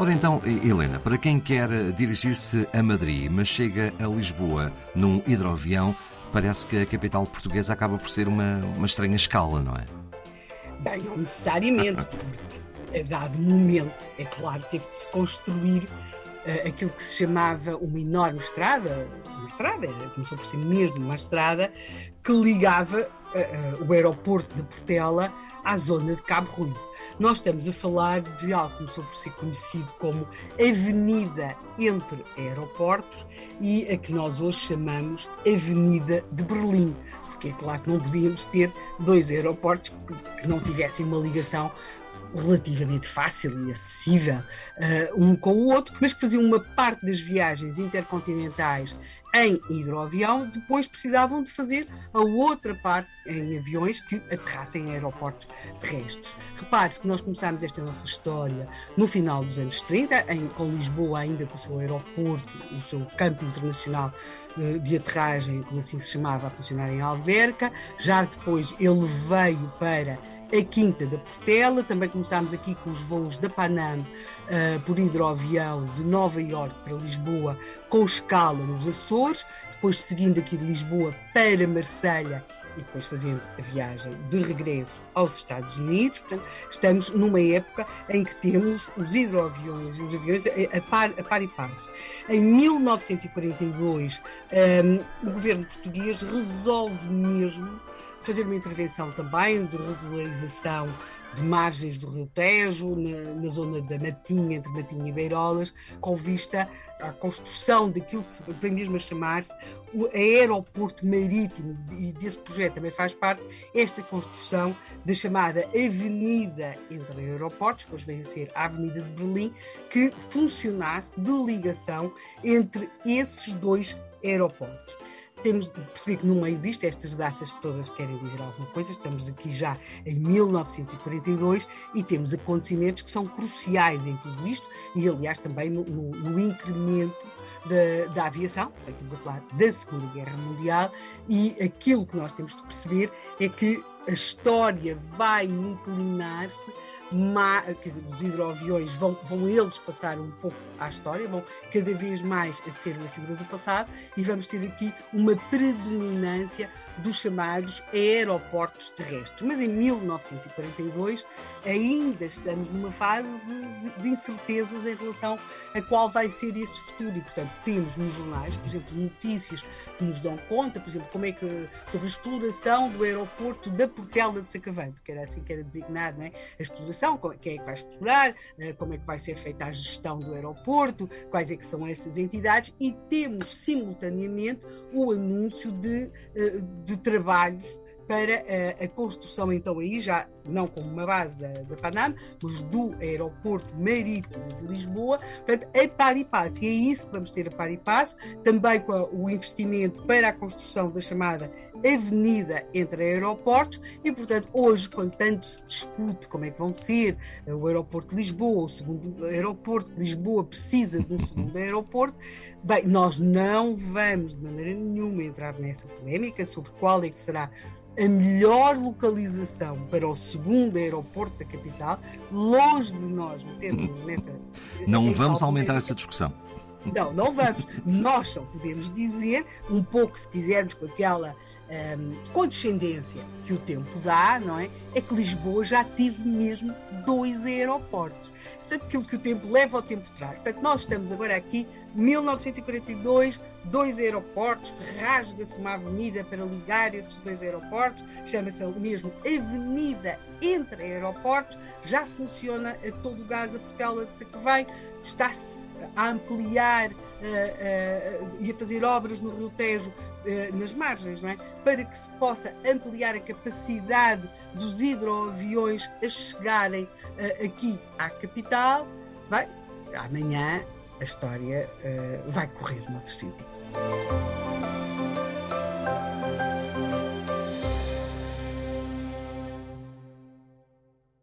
Ora então, Helena, para quem quer dirigir-se a Madrid, mas chega a Lisboa num hidroavião, parece que a capital portuguesa acaba por ser uma, uma estranha escala, não é? Bem, não necessariamente, porque a dado momento, é claro, teve de se construir uh, aquilo que se chamava uma enorme estrada, uma estrada, começou por ser mesmo uma estrada, que ligava uh, uh, o aeroporto de Portela à zona de Cabo Ruivo. Nós estamos a falar de algo que começou por ser conhecido como Avenida entre Aeroportos e a que nós hoje chamamos Avenida de Berlim porque é claro que não podíamos ter dois aeroportos que não tivessem uma ligação relativamente fácil e acessível uh, um com o outro, mas que faziam uma parte das viagens intercontinentais em hidroavião, depois precisavam de fazer a outra parte em aviões que aterrassem em aeroportos terrestres. Repare-se que nós começámos esta nossa história no final dos anos 30, em, com Lisboa ainda com o seu aeroporto, o seu campo internacional uh, de aterragem, como assim se chamava, a funcionar em Alverca. Já depois ele veio para a Quinta da Portela, também começámos aqui com os voos da Panam uh, por hidroavião de Nova Iorque para Lisboa, com escala nos Açores, depois seguindo aqui de Lisboa para Marselha e depois fazendo a viagem de regresso aos Estados Unidos. Portanto, estamos numa época em que temos os hidroaviões e os aviões a, par, a par e passo. Em 1942, um, o governo português resolve mesmo fazer uma intervenção também de regularização de margens do Rio Tejo, na, na, zona da Matinha, entre Matinha e Beirolas, com vista à construção daquilo que vem mesmo a chamar-se o aeroporto marítimo, e desse projeto também faz parte esta construção da chamada Avenida entre Aeroportos, depois vem a ser a Avenida de Berlim, que funcionasse de ligação entre esses dois aeroportos temos de perceber que no meio disto, estas datas todas querem dizer alguma coisa, estamos aqui já em 1942 e temos acontecimentos que são cruciais em tudo isto e, aliás, também no, no, no incremento da, da, aviação, estamos a falar da Segunda Guerra Mundial, e aquilo que nós temos de perceber é que a história vai inclinar-se quer dizer, os hidroaviões vão, vão eles passar um pouco à história, vão cada vez mais a ser uma figura do passado e vamos ter aqui uma predominância dos chamados aeroportos terrestres. Mas em 1942 ainda estamos numa fase de, de, de, incertezas em relação a qual vai ser esse futuro e, portanto, temos nos jornais, por exemplo, notícias que nos dão conta, por exemplo, como é que sobre a exploração do aeroporto da Portela de Sacavém, porque era assim que era designado, não é? A exploração, quem é que vai explorar, eh, como é que vai ser feita a gestão do aeroporto, quais é que são essas entidades e temos simultaneamente o anúncio de, eh, de trabalhos para a, a, construção, então, aí já não como uma base da, da Panam, mas do aeroporto marítimo de Lisboa, portanto, a par e passo. E é isso que vamos ter a par e passo, também com o investimento para a construção da chamada avenida entre aeroportos, e, portanto, hoje, quando tanto se discute como é que vão ser eh, o aeroporto de Lisboa, o segundo aeroporto de Lisboa precisa de um segundo aeroporto, bem, nós não vamos de maneira nenhuma entrar nessa polémica sobre qual é que será a melhor localização para o segundo aeroporto da capital, longe de nós metermos nessa. Não vamos aumentar essa discussão. Não, não vamos. Nós só podemos dizer, um pouco, se quisermos, com aquela um, condescendência que o tempo dá, não é? É que Lisboa já teve mesmo dois aeroportos. Portanto, aquilo que o tempo leva, o tempo traz. Portanto, nós estamos agora aqui 1942, dois aeroportos, rasga-se uma avenida para ligar esses dois aeroportos, chama-se mesmo Avenida entre Aeroportos, já funciona a todo o gás a Portela de Sacavém, está-se a ampliar uh, uh, e a fazer obras no Rio Tejo uh, nas margens, não é? para que se possa ampliar a capacidade dos hidroaviões a chegarem aqui à capital. Bem, amanhã a história uh, vai correr noutro sentido.